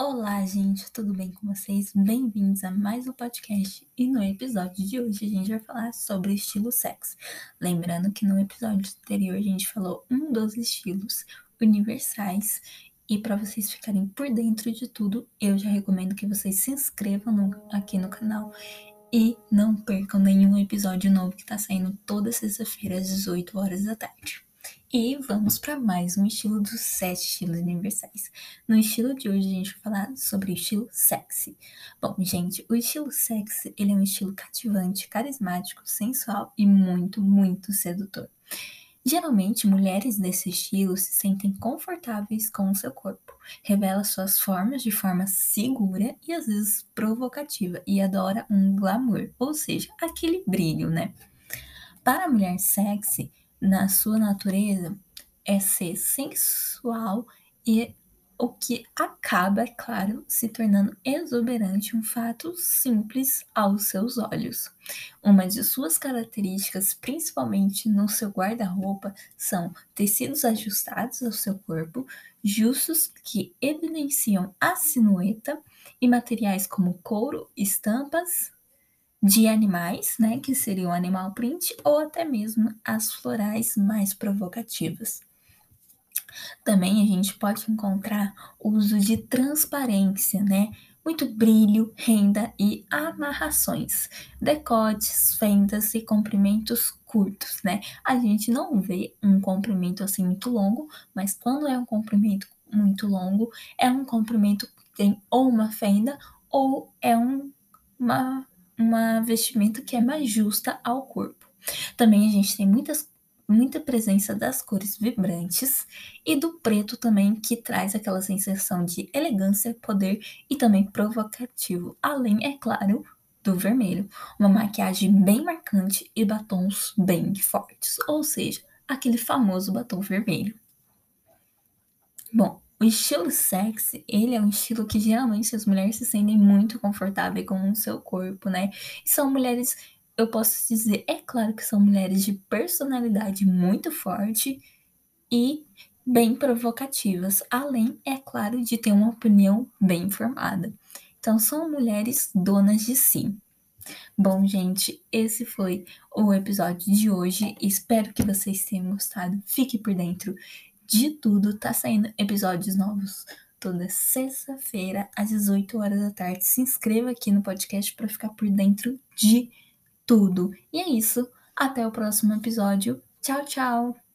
Olá, gente, tudo bem com vocês? Bem-vindos a mais um podcast. E no episódio de hoje a gente vai falar sobre estilo sexy. Lembrando que no episódio anterior a gente falou um dos estilos universais. E para vocês ficarem por dentro de tudo, eu já recomendo que vocês se inscrevam no, aqui no canal e não percam nenhum episódio novo que está saindo toda sexta-feira às 18 horas da tarde. E vamos para mais um estilo dos sete estilos universais. No estilo de hoje a gente vai falar sobre o estilo sexy. Bom, gente, o estilo sexy ele é um estilo cativante, carismático, sensual e muito, muito sedutor. Geralmente, mulheres desse estilo se sentem confortáveis com o seu corpo, revela suas formas de forma segura e às vezes provocativa e adora um glamour, ou seja, aquele brilho, né? Para a mulher sexy, na sua natureza é ser sensual e o que acaba, é claro, se tornando exuberante, um fato simples aos seus olhos. Uma de suas características, principalmente no seu guarda-roupa, são tecidos ajustados ao seu corpo, justos que evidenciam a silhueta e materiais como couro, estampas, de animais, né, que seria o animal print, ou até mesmo as florais mais provocativas. Também a gente pode encontrar o uso de transparência, né? Muito brilho, renda e amarrações, decotes, fendas e comprimentos curtos, né? A gente não vê um comprimento assim muito longo, mas quando é um comprimento muito longo, é um comprimento que tem ou uma fenda ou é um, uma uma vestimenta que é mais justa ao corpo. Também a gente tem muitas, muita presença das cores vibrantes e do preto também, que traz aquela sensação de elegância, poder e também provocativo. Além, é claro, do vermelho, uma maquiagem bem marcante e batons bem fortes, ou seja, aquele famoso batom vermelho. Bom, o estilo sexy, ele é um estilo que geralmente as mulheres se sentem muito confortáveis com o seu corpo, né? E são mulheres, eu posso dizer, é claro que são mulheres de personalidade muito forte e bem provocativas, além, é claro, de ter uma opinião bem formada. Então, são mulheres donas de si. Bom, gente, esse foi o episódio de hoje. Espero que vocês tenham gostado. Fique por dentro de tudo. Tá saindo episódios novos toda sexta-feira às 18 horas da tarde. Se inscreva aqui no podcast para ficar por dentro de tudo. E é isso. Até o próximo episódio. Tchau, tchau.